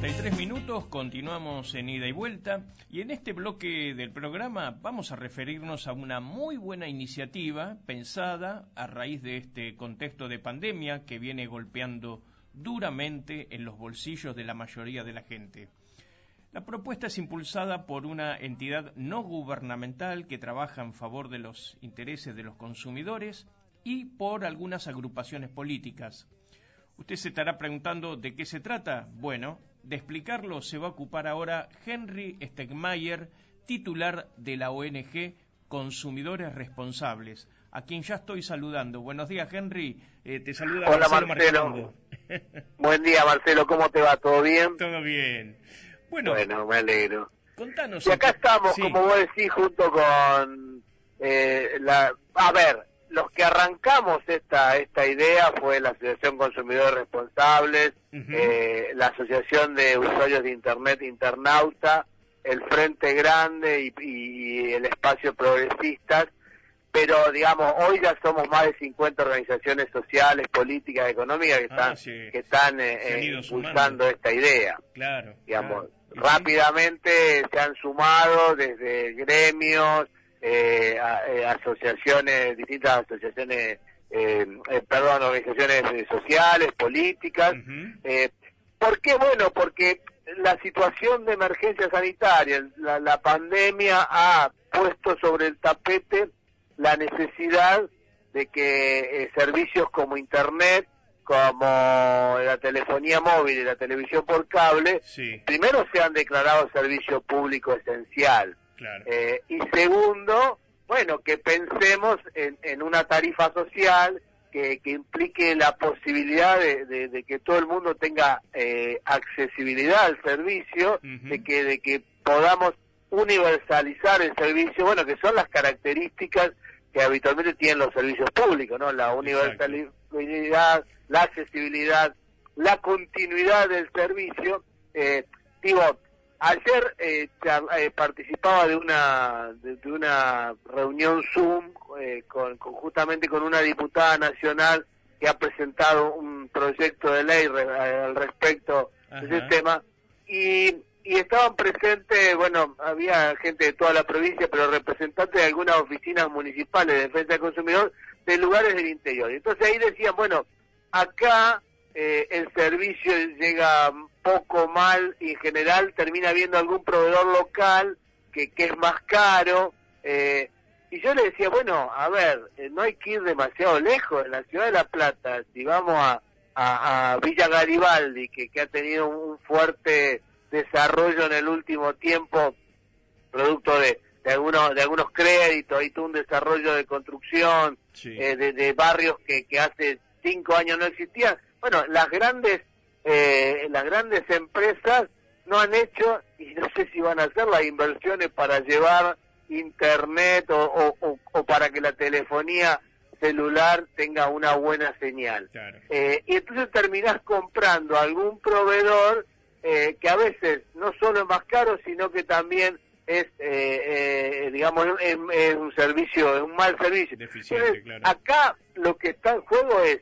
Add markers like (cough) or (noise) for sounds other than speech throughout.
33 minutos, continuamos en ida y vuelta y en este bloque del programa vamos a referirnos a una muy buena iniciativa pensada a raíz de este contexto de pandemia que viene golpeando duramente en los bolsillos de la mayoría de la gente. La propuesta es impulsada por una entidad no gubernamental que trabaja en favor de los intereses de los consumidores y por algunas agrupaciones políticas. Usted se estará preguntando de qué se trata. Bueno, de explicarlo se va a ocupar ahora Henry Stegmayer, titular de la ONG Consumidores Responsables, a quien ya estoy saludando. Buenos días, Henry. Eh, te saluda Hola, Marcelo. (laughs) Buen día, Marcelo. ¿Cómo te va? ¿Todo bien? Todo bien. Bueno, bueno me alegro. Contanos. Y acá estamos, como vos decís, junto con eh, la... A ver, los que arrancamos esta esta idea fue la Asociación Consumidores Responsables, eh, la Asociación de Usuarios de Internet Internauta, el Frente Grande y, el Espacio Progresistas, pero digamos, hoy ya somos más de 50 organizaciones sociales, políticas, económicas que ah, están, que están eh, eh, impulsando esta idea. Claro. Digamos, rápidamente se han sumado desde gremios, eh, eh, asociaciones, distintas asociaciones, eh, eh perdón, organizaciones sociales, políticas. ¿Por qué? Bueno, porque la situación de emergencia sanitaria, la, pandemia ha puesto sobre el tapete la necesidad de que servicios como Internet, como la telefonía móvil y la televisión por cable, primero sean declarados servicio público esencial. Eh, y segundo, bueno, que pensemos en, una tarifa social que, implique la posibilidad de, que todo el mundo tenga eh, accesibilidad al servicio, de que de que podamos universalizar el servicio, bueno, que son las características que habitualmente tienen los servicios públicos, ¿no? La universalidad, la accesibilidad, la continuidad del servicio. Eh, digo, Ayer eh, eh, participaba de una de, una reunión Zoom eh, con, justamente con una diputada nacional que ha presentado un proyecto de ley al respecto de ese tema y, y estaban presentes, bueno, había gente de toda la provincia, pero representantes de algunas oficinas municipales de defensa del consumidor de lugares del interior. Entonces ahí decían, bueno, acá eh, el servicio llega poco mal y en general termina viendo algún proveedor local que, que es más caro. Eh, y yo le decía, bueno, a ver, eh, no hay que ir demasiado lejos. En la ciudad de La Plata, si vamos a, a, Villa Garibaldi, que, que ha tenido un fuerte desarrollo en el último tiempo, producto de, de algunos de algunos créditos, hay todo un desarrollo de construcción, de, de, barrios que, que hace cinco años no existían bueno, las grandes, eh, las grandes empresas no han hecho, y no sé si van a hacer las inversiones para llevar internet o, o, para que la telefonía celular tenga una buena señal. Eh, y entonces terminás comprando algún proveedor eh, que a veces no solo es más caro, sino que también es, eh, digamos, es, un servicio, es un mal servicio. Acá lo que está en juego es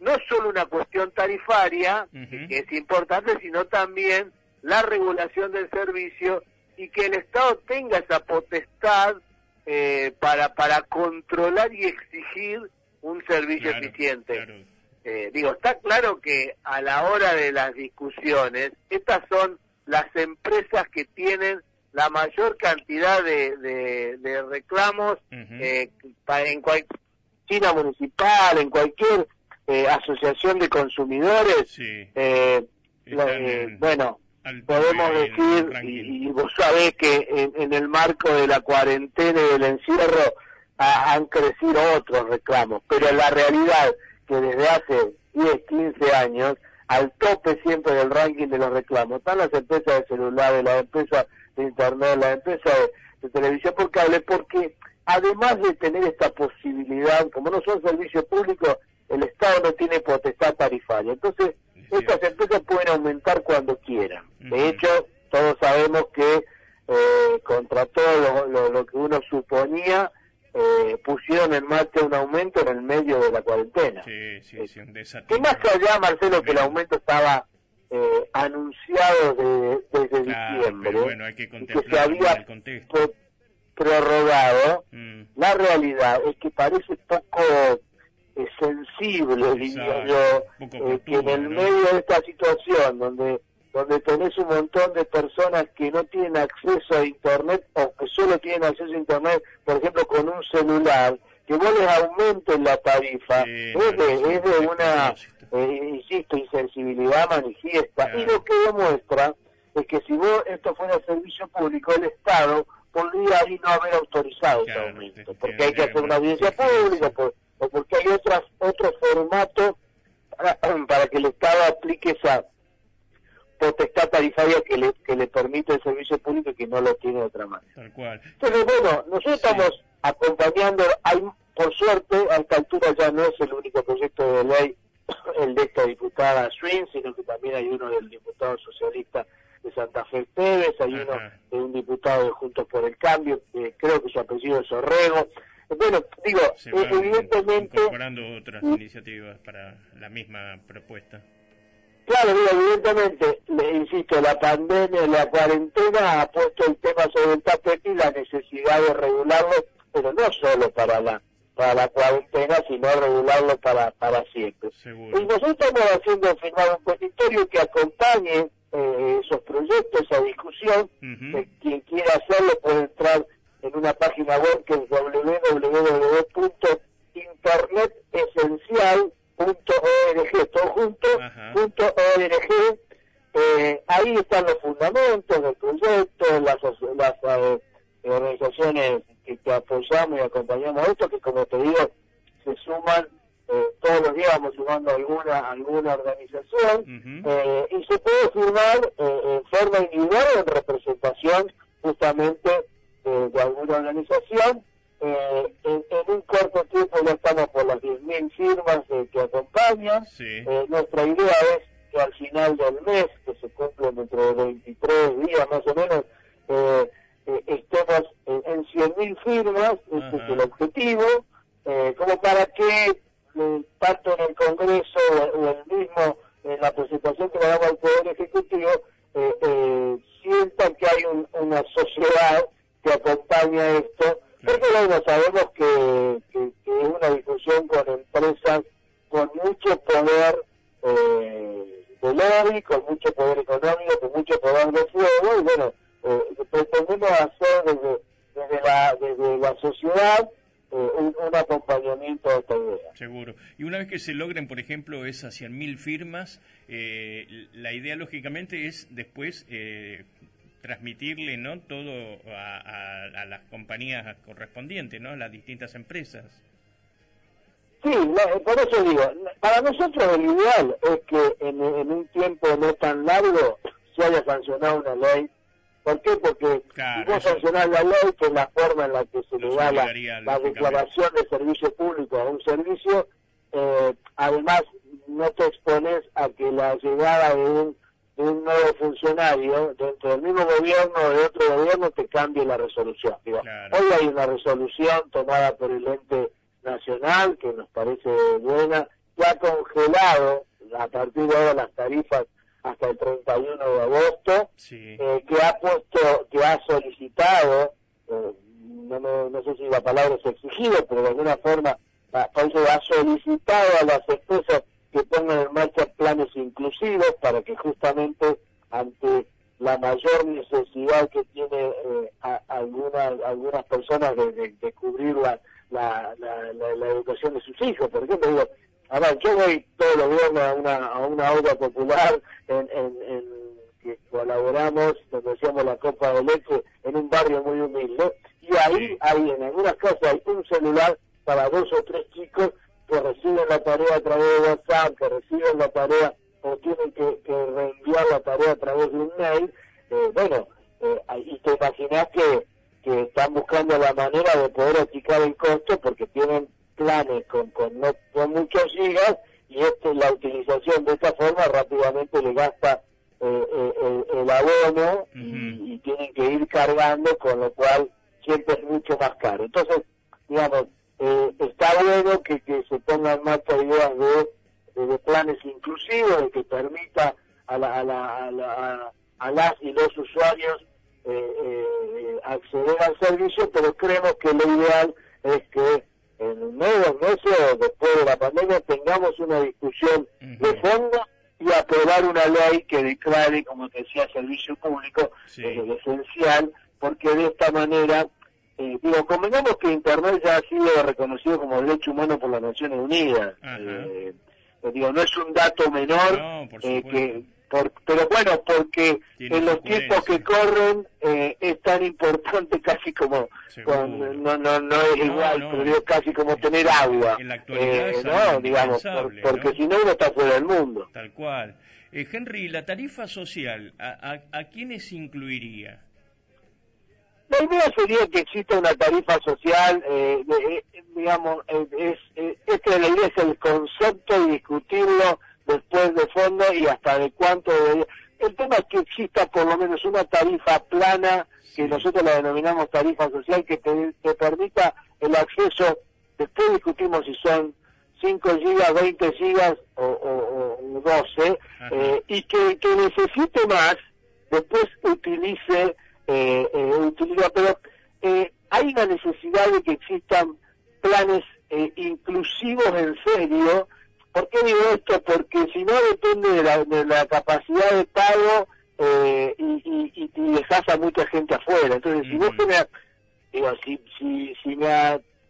no solo una cuestión tarifaria, que es importante, sino también la regulación del servicio y que el Estado tenga esa potestad eh, para, para controlar y exigir un servicio eficiente. Eh, digo, está claro que a la hora de las discusiones, estas son las empresas que tienen la mayor cantidad de, de, reclamos eh, en cualquier China municipal, en cualquier eh, asociación de consumidores, eh, eh, bueno, podemos decir, y, vos sabés que en, el marco de la cuarentena y del encierro han crecido otros reclamos, pero la realidad que desde hace 10, 15 años, al tope siempre del ranking de los reclamos, están las empresas de celulares, las empresas de internet, las empresas de televisión por cable, porque además de tener esta posibilidad, como no son servicios públicos, el Estado no tiene potestad tarifaria. Entonces, estas empresas pueden aumentar cuando quieran. De hecho, todos sabemos que eh, contra todo lo, que uno suponía, eh, pusieron en marcha un aumento en el medio de la cuarentena. Sí, sí, sí, un más allá, Marcelo, que el aumento estaba eh, anunciado de, desde diciembre, bueno, hay que, que se había el contexto. prorrogado, mm. la realidad es que parece poco eh, sensible, diría yo, eh, que en el medio de esta situación donde donde tenés un montón de personas que no tienen acceso a Internet o que solo tienen acceso a Internet, por ejemplo, con un celular, que vos les aumenten la tarifa, es, de, una, eh, insisto, insensibilidad manifiesta. Y lo que demuestra es que si vos esto fuera servicio público, el Estado podría ahí no haber autorizado ese aumento, porque hay que hacer una audiencia pública o porque hay otras, otro formato para, (clears throat) para que el Estado aplique esa potestad tarifaria que le, que le permite el servicio público y que no lo tiene de otra manera. Tal cual. Entonces, bueno, nosotros estamos acompañando, hay, por suerte, a esta altura ya no es el único proyecto de ley (clears throat) el de esta diputada Swin, sino que también hay uno del diputado socialista de Santa Fe Pérez, hay uno de un diputado de Juntos por el Cambio, creo que su apellido es Orrego. Bueno, digo, evidentemente... Incorporando otras iniciativas para la misma propuesta. Claro, evidentemente, le insisto, la pandemia, la cuarentena ha puesto el tema sobre el tapete y la necesidad de regularlo, pero no solo para la para la cuarentena, sino regularlo para para siempre. Y nosotros estamos haciendo firmar un petitorio que acompañe eh, esos proyectos, esa discusión. quien quiera hacerlo puede entrar en una página web que es www.internetesencial.com .org, todo junto, punto .org, eh, ahí están los fundamentos del proyecto, las, las eh, organizaciones que, que, apoyamos y acompañamos esto, que como te digo, se suman, eh, todos los días vamos sumando alguna, alguna organización, eh, y se puede firmar eh, en forma individual en representación justamente de alguna organización, eh, en, un corto tiempo ya estamos por las 10.000 firmas eh, que acompañan. Eh, nuestra idea es que al final del mes, que se cumple dentro de 23 días más o menos, eh, estemos en, en 100.000 firmas, este es el objetivo, como para que tanto en el Congreso o, el mismo en la presentación que le damos al Poder Ejecutivo, sientan que hay una sociedad que acompaña esto porque bueno, sabemos que, que, es una discusión con empresas con mucho poder eh, de lobby, con mucho poder económico, con mucho poder de fuego, y bueno, eh, pretendemos hacer desde, desde, la, desde la sociedad eh, un, acompañamiento a esta idea. Seguro. Y una vez que se logren, por ejemplo, esas 100.000 firmas, eh, la idea lógicamente es después eh, transmitirle no todo a, las compañías correspondientes, ¿no? a las distintas empresas. Sí, por eso digo, para nosotros el ideal es que en, un tiempo no tan largo se haya sancionado una ley. ¿Por qué? Porque si vos sancionás la ley, que es la forma en la que se le da la, declaración de servicio público a un servicio, eh, además no te expones a que la llegada de un un nuevo funcionario dentro del mismo gobierno o de otro gobierno te cambie la resolución. Hoy hay una resolución tomada por el ente nacional que nos parece buena, que ha congelado a partir de ahora las tarifas hasta el 31 de agosto, eh, que ha puesto, que ha solicitado, eh, no, no, sé si la palabra es exigido, pero de alguna forma ha solicitado a las empresas que pongan en marcha planes inclusivos para que justamente ante la mayor necesidad que tiene eh, algunas algunas personas de, cubrir la, la, la, educación de sus hijos. Por ejemplo, digo, a ver, yo voy todos los viernes a una, a una obra popular en, en, que colaboramos, donde decíamos la Copa de Leche, en un barrio muy humilde, y ahí hay en algunas casas hay un celular para dos o tres chicos que reciben la tarea a través de WhatsApp, que reciben la tarea o tienen que, reenviar la tarea a través de un mail, eh, bueno, eh, y te imaginas que, que están buscando la manera de poder achicar el costo porque tienen planes con, con, no, con muchos gigas y este, la utilización de esta forma rápidamente le gasta eh, eh el, abono y, y, tienen que ir cargando, con lo cual siempre es mucho más caro. Entonces, digamos, eh, está bueno que, que se pongan más ideas de, de, planes inclusivos, que permita a a, la, a, la, a, las y los usuarios eh, eh, acceder al servicio, pero creemos que lo ideal es que en nuevos meses después de la pandemia tengamos una discusión de fondo y aprobar una ley que declare, como te decía, servicio público es esencial, porque de esta manera, eh, digo, convengamos que Internet ya ha sido reconocido como derecho humano por las Naciones Unidas. Eh, digo, no es un dato menor eh, que pero bueno, porque en los tiempos que corren eh, es tan importante (laughs) casi como, no, no, no es igual, pero es casi como tener agua. En la actualidad eh, no, digamos, porque si no uno está fuera del mundo. Tal cual. Henry, la tarifa social, ¿a, a, a quiénes incluiría? La idea sería que exista una tarifa social, eh, digamos, es, es, que la idea es el concepto y discutirlo después de fondo y hasta de cuánto El tema es que exista por lo menos una tarifa plana, que nosotros la denominamos tarifa social, que te, permita el acceso, después discutimos si son 5 gigas, 20 gigas o, 12, eh, y que, que necesite más, después utilice, eh, eh utiliza, pero eh, hay una necesidad de que existan planes inclusivos en serio, ¿Por qué digo esto? Porque si no depende de la, de la capacidad de pago eh, y, y, y, dejas a mucha gente afuera. Entonces, si vos digo, si, si, si, me,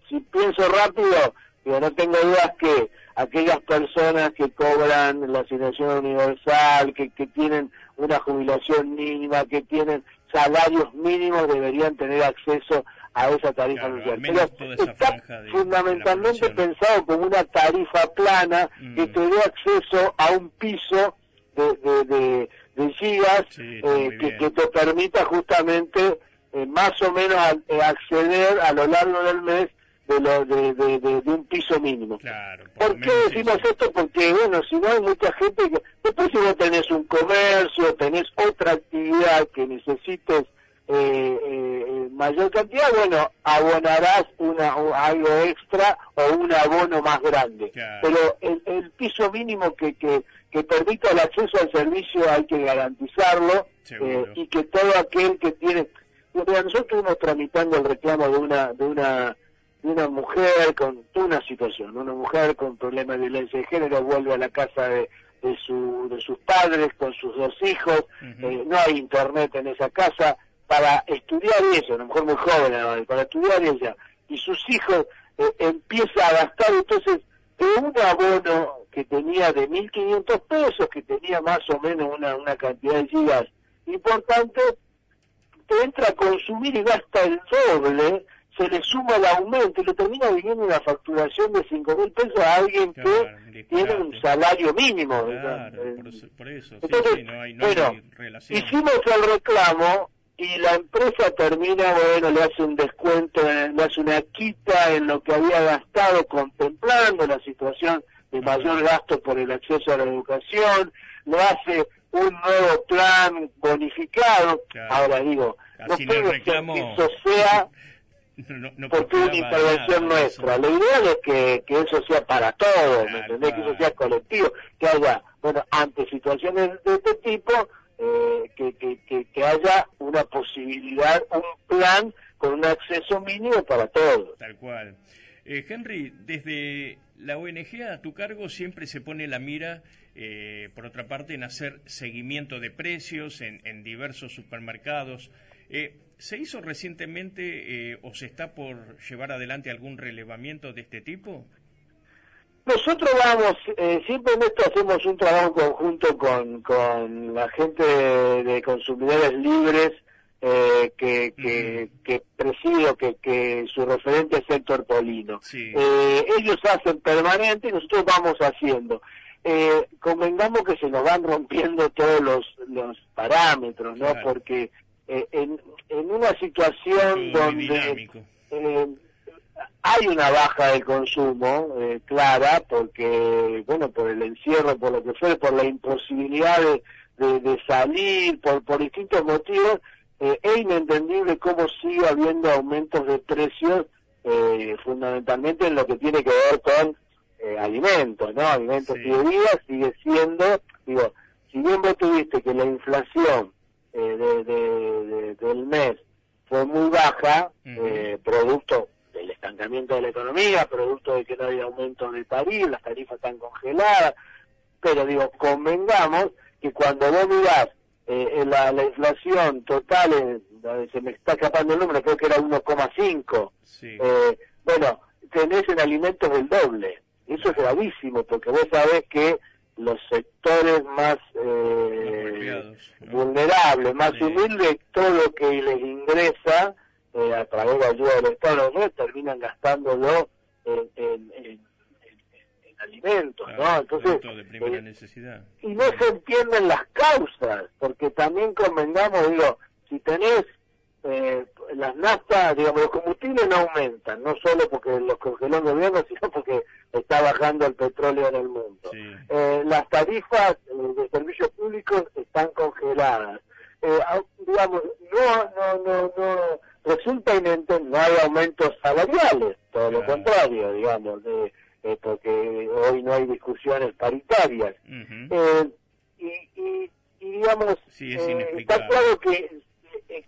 si pienso rápido, digo, no tengo dudas que aquellas personas que cobran la asignación universal, que, que tienen una jubilación mínima, que tienen salarios mínimos, deberían tener acceso a esa tarifa social. Pero está fundamentalmente pensado como una tarifa plana que mm. te dé acceso a un piso de, de, de, gigas eh, que, que, te permita justamente eh, más o menos eh, acceder a lo largo del mes de, lo, de, de, de, un piso mínimo. por, qué decimos esto? Porque, bueno, si no hay mucha gente que... Después si no tenés un comercio, tenés otra actividad que necesites eh, eh, mayor cantidad, bueno, abonarás una, algo extra o un abono más grande. Pero el, piso mínimo que, que, que permita el acceso al servicio hay que garantizarlo eh, y que todo aquel que tiene... nosotros estuvimos tramitando el reclamo de una, de una de una mujer con una situación, una mujer con problemas de violencia de género vuelve a la casa de, de, su, de sus padres con sus dos hijos, eh, no hay internet en esa casa, para estudiar eso, a lo mejor muy joven, para estudiar ella, y sus hijos eh, empieza a gastar entonces de un abono que tenía de 1.500 pesos, que tenía más o menos una, una cantidad de gigas importante, te entra a consumir y gasta el doble, se le suma el aumento y le termina viniendo una facturación de 5 mil pesos a alguien que tiene un salario mínimo. por, eso, Entonces, no hay, no bueno, hicimos el reclamo y la empresa termina, bueno, le hace un descuento, le hace una quita en lo que había gastado contemplando la situación de mayor gasto por el acceso a la educación, le hace un nuevo plan bonificado. Ahora digo, no puede que eso sea porque es una intervención nuestra. Lo ideal es que, que eso sea para todos, ¿me entendés? Que eso sea colectivo, que haya, bueno, ante situaciones de este tipo, eh, que, que, que, haya una posibilidad, un plan con un acceso mínimo para todos. Tal cual. Eh, Henry, desde la ONG a tu cargo siempre se pone la mira, eh, por otra parte, en hacer seguimiento de precios en, en diversos supermercados. Eh, ¿Se hizo recientemente eh, o se está por llevar adelante algún relevamiento de este tipo? Nosotros vamos, eh, siempre en esto hacemos un trabajo conjunto con, con la gente de, consumidores libres eh, que, que, que, presido, que, que su referente es Héctor Polino. Eh, ellos hacen permanente y nosotros vamos haciendo. Eh, convengamos que se nos van rompiendo todos los, los parámetros, ¿no? Porque eh, en, en una situación donde eh, hay una baja de consumo eh, clara porque bueno por el encierro por lo que fue por la imposibilidad de, de, salir por por distintos motivos es inentendible cómo sigue habiendo aumentos de precios fundamentalmente en lo que tiene que ver con alimentos no alimentos y bebidas sigue siendo digo si bien vos tuviste que la inflación eh, del mes fue muy baja, eh, producto del estancamiento de la economía, producto de que no había aumento de tarifas, las tarifas están congeladas, pero digo, convengamos que cuando vos mirás eh, la, la, inflación total, se me está escapando el número, creo que era 1,5, eh, bueno, tenés en alimentos el doble. Eso es gravísimo, porque vos sabés que los sectores más eh, vulnerables, más humildes, todo lo que les ingresa eh, a través de ayuda del Estado, ¿no? terminan gastándolo en, en, en, alimentos, ¿no? Entonces, de eh, necesidad. y no se entienden las causas, porque también convengamos, digo, si tenés eh, las naftas, digamos, los combustibles no aumentan, no solo porque los congeló el gobierno, (laughs) sino porque está bajando el petróleo en el mundo. Eh, las tarifas eh, de servicios públicos están congeladas. Eh, digamos, no, no, no, no, resulta inente, no hay aumentos salariales, todo lo contrario, digamos, de, porque hoy no hay discusiones paritarias. y, y, digamos, está claro que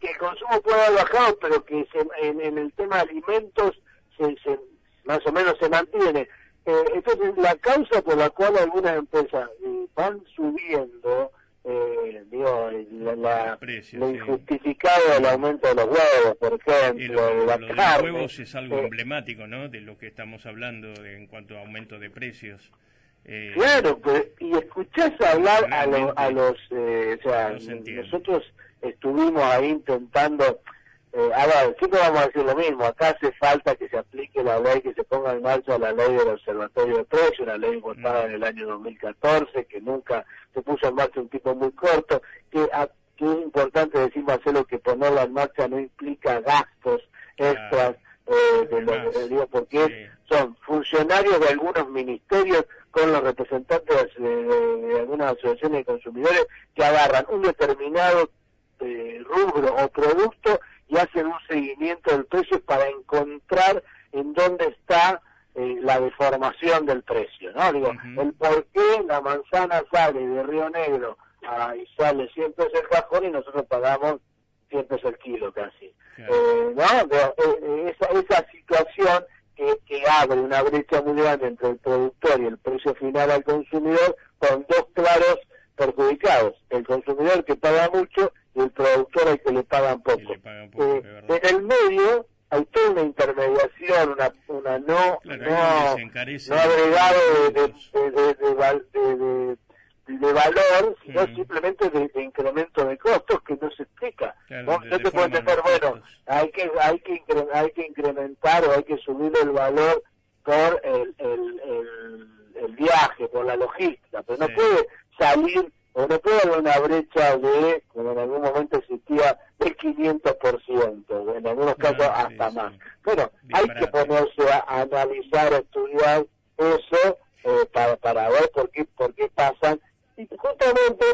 que el consumo puede haber bajado, pero que en, el tema de alimentos se, más o menos se mantiene. Eh, entonces, la causa por la cual algunas empresas eh, van subiendo, eh, digo, la, lo injustificado del aumento de los huevos, por ejemplo, de la carne, los huevos es algo emblemático, ¿no?, de lo que estamos hablando en cuanto a aumento de precios. claro, pues, y escuchás hablar a, a los, o sea, nosotros estuvimos ahí intentando, eh, a ver, siempre vamos a decir lo mismo, acá hace falta que se aplique la ley, que se ponga en marcha la ley del Observatorio de Precios, una ley votada en el año 2014, que nunca se puso en marcha un tipo muy corto, que, que es importante decir, Marcelo, que ponerla en marcha no implica gastos extras, eh, de los, digo, porque son funcionarios de algunos ministerios con los representantes de, algunas asociaciones de consumidores que agarran un determinado este, rubro o producto y hacen un seguimiento del precio para encontrar en dónde está eh, la deformación del precio, ¿no? Digo, el por qué la manzana sale de Río Negro y sale 100 pesos el cajón y nosotros pagamos 100 pesos el kilo casi. Eh, ¿no? Eh, esa, esa situación que, que abre una brecha muy grande entre el productor y el precio final al consumidor con dos claros perjudicados. El consumidor que paga mucho el productor al que le pagan poco. Eh, en el medio hay toda una intermediación, una, una no, no, no agregado de, de, de, valor, sino simplemente de, incremento de costos que no se explica. ¿no? te puede entender, bueno, hay que, hay, que hay que incrementar o hay que subir el valor por el, el, el, el viaje, por la logística, pero no puede salir o no puede haber una brecha de, como en algún momento existía, del 500%, en algunos casos hasta más. Bueno, hay que ponerse a, analizar, a estudiar eso eh, para, para ver por qué, por qué pasan. Y justamente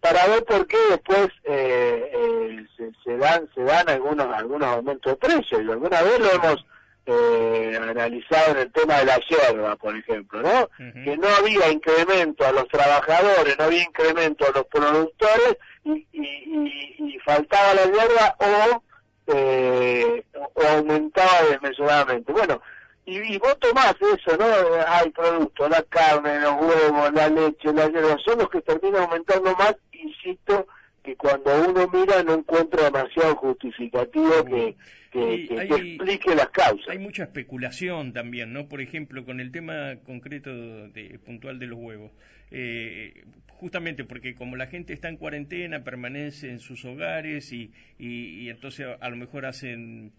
para ver por qué después eh, eh, se, se, dan se dan algunos algunos aumentos de precios. Y alguna vez lo hemos eh, analizado en el tema de la yerba, por ejemplo, ¿no? Que no había incremento a los trabajadores, no había incremento a los productores y, y, faltaba la hierba o, eh, o aumentaba desmesuradamente. Bueno, y, y vos tomás eso, ¿no? Hay productos, la carne, los huevos, la leche, la hierba, son los que terminan aumentando más, insisto, que cuando uno mira no encuentra demasiado justificativo que, que, explique las causas. Hay mucha especulación también, ¿no? Por ejemplo, con el tema concreto de, puntual de los huevos. Eh, justamente porque como la gente está en cuarentena, permanece en sus hogares y, y, entonces a, lo mejor hacen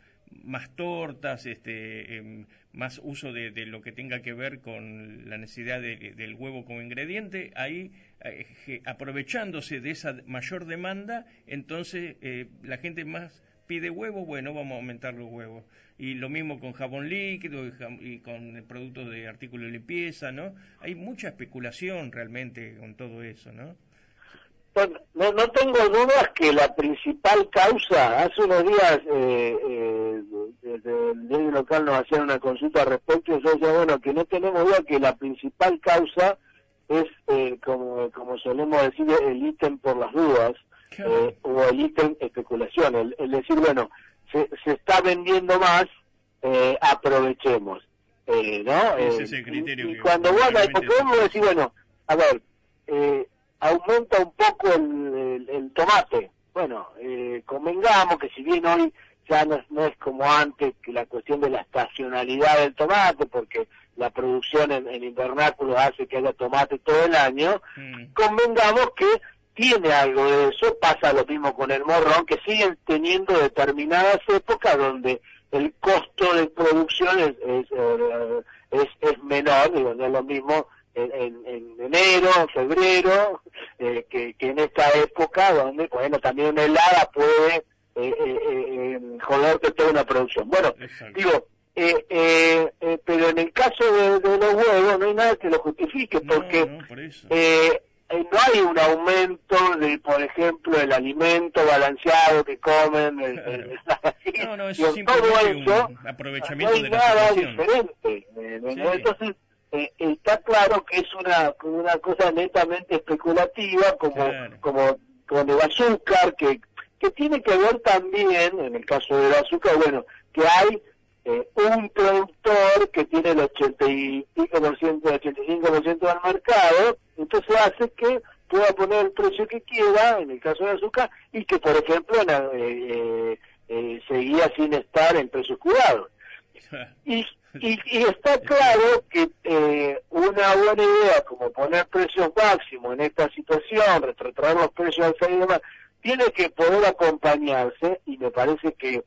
más tortas, este, em, más uso de, lo que tenga que ver con la necesidad del huevo como ingrediente, ahí eh, aprovechándose de esa mayor demanda, entonces eh, la gente más pide huevos, bueno, vamos a aumentar los huevos. Y lo mismo con jabón líquido y, con productos de artículos de limpieza, ¿no? Hay mucha especulación realmente con todo eso, ¿no? no, no tengo dudas que la principal causa, hace unos días eh, eh, desde el diario local nos hacían una consulta al respecto y yo decía, bueno, que no tenemos duda que la principal causa es, eh, como, como solemos decir, el ítem por las dudas, eh, o el ítem especulación, el, decir, bueno, se, se está vendiendo más, eh, aprovechemos. Eh, ¿no? Ese criterio y, cuando vos, porque vos decís, bueno, a ver, eh, aumenta un poco el, el, tomate. Bueno, eh, convengamos que si bien hoy ya no, no, es como antes que la cuestión de la estacionalidad del tomate, porque la producción en, en invernáculos hace que haya tomate todo el año, mm. convengamos que tiene algo de eso, pasa lo mismo con el morrón, que siguen teniendo determinadas épocas donde el costo de producción es, es, eh, es, es menor, digo, no es lo mismo en, en, enero, febrero, eh, que, que, en esta época donde, bueno, también una helada puede eh, eh joderte toda una producción. Bueno, digo, eh, eh, eh, pero en el caso de, de, los huevos no hay nada que lo justifique, porque eh, no hay un aumento de, por ejemplo, el alimento balanceado que comen. El, (laughs) no, no, es un aprovechamiento de la nada diferente. Entonces, eh, está claro que es una, una cosa netamente especulativa, como, como con el azúcar, que, que tiene que ver también, en el caso del azúcar, bueno, que hay eh, un productor que tiene el 85%, 85% del mercado, entonces hace que pueda poner el precio que quiera, en el caso del azúcar, y que, por ejemplo, eh, eh, seguía sin estar en precios cuidados. (laughs) Y y, y está claro que eh, una buena idea como poner precios máximos en esta situación, retrotraer los precios al y demás, tiene que poder acompañarse y me parece que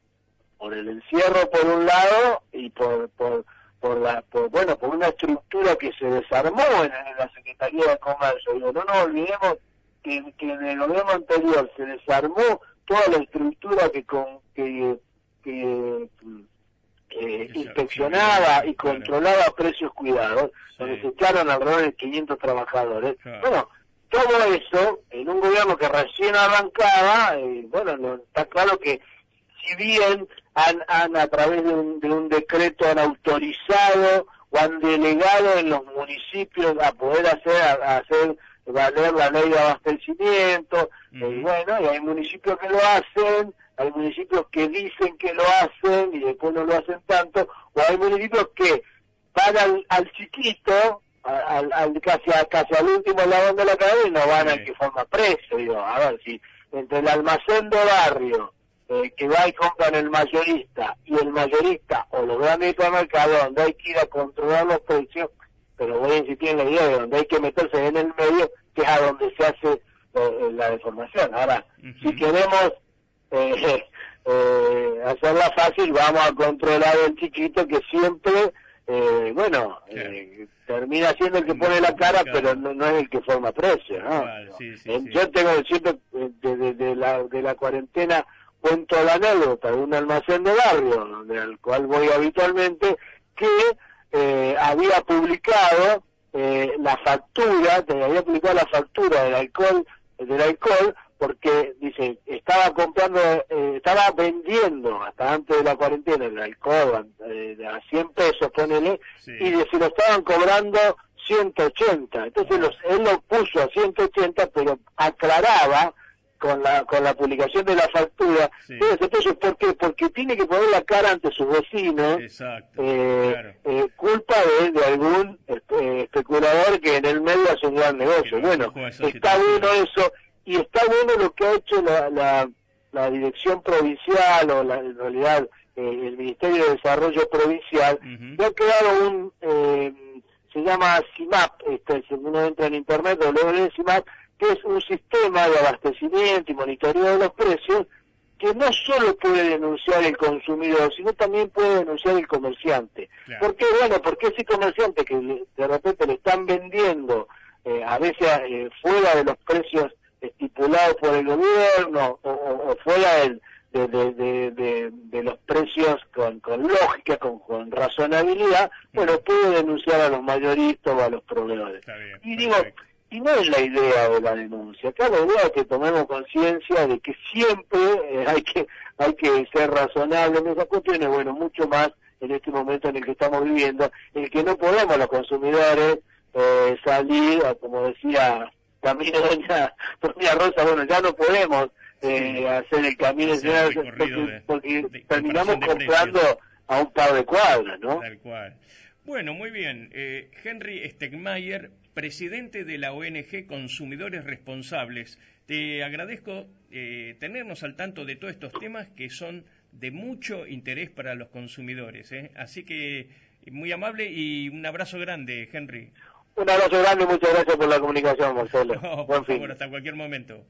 por el encierro por un lado y por, por, por la por, bueno por una estructura que se desarmó en, la Secretaría de Comercio. no nos olvidemos que, que en el gobierno anterior se desarmó toda la estructura que, con, que, que eh, inspeccionaba y controlaba precios cuidados, donde se echaron alrededor de 500 trabajadores. Bueno, todo eso en un gobierno que recién arrancaba, eh, bueno, está claro que si bien han, han a través de un, de un decreto han autorizado o han delegado en los municipios a poder hacer, a, hacer valer la ley de abastecimiento, y bueno, y hay municipios que lo hacen, hay municipios que dicen que lo hacen y después no lo hacen tanto, o hay municipios que van al, chiquito, al, al, casi, casi al último lado de la cadena van al que forma precio, digo, a ver si entre el almacén de barrio eh, que va y compra en el mayorista y el mayorista o los grandes supermercados donde hay que ir a controlar los precios, pero voy a insistir en la idea de donde hay que meterse en el medio, que es a donde se hace eh, la deformación. Ahora, si queremos eh, (laughs) eh, hacerla fácil, vamos a controlar el chiquito que siempre, eh, bueno, eh, termina siendo el que pone la cara, pero no, es el que forma precio, ¿no? Yo tengo siempre, desde de, la, de la cuarentena, cuento la anécdota de un almacén de barrio, donde, al cual voy habitualmente, que eh, había publicado eh, la factura, había publicado la factura del alcohol, del alcohol porque dice estaba comprando eh, estaba vendiendo hasta antes de la cuarentena el alcohol eh, a 100 pesos ponele y se lo estaban cobrando 180 entonces los, él lo puso a 180 pero aclaraba con la con la publicación de la factura entonces ¿por qué? porque tiene que poner la cara ante sus vecinos eh, eh, culpa de, de algún especulador que en el medio hace un gran negocio bueno está bueno eso y está bueno lo que ha hecho la, la, la dirección provincial o la, en realidad eh, el Ministerio de Desarrollo Provincial, uh ha creado un, eh, se llama CIMAP, este, si uno entra en internet, CIMAP, que es un sistema de abastecimiento y monitoreo de los precios que no solo puede denunciar el consumidor, sino también puede denunciar el comerciante. ¿Por qué? Bueno, porque ese comerciante que de repente le están vendiendo eh, a veces eh, fuera de los precios estipulado por el gobierno o, fuera del, de, de, los precios con, con lógica, con, con razonabilidad, bueno, puede denunciar a los mayoristas o a los proveedores. y digo, y no es la idea de la denuncia, acá la idea es que tomemos conciencia de que siempre eh, hay que hay que ser razonable en esas cuestiones, bueno, mucho más en este momento en el que estamos viviendo, en el que no podemos los consumidores eh, salir, como decía también doña, doña Rosa, bueno, ya no podemos eh, hacer el camino porque, porque terminamos comprando a un par de cuadras, ¿no? Tal cual. Bueno, muy bien. Eh, Henry Stegmayer, presidente de la ONG Consumidores Responsables, te agradezco eh, tenernos al tanto de todos estos temas que son de mucho interés para los consumidores. ¿eh? Así que muy amable y un abrazo grande, Henry. Un abrazo grande y muchas gracias por la comunicación, Marcelo. (laughs) por favor, hasta cualquier momento.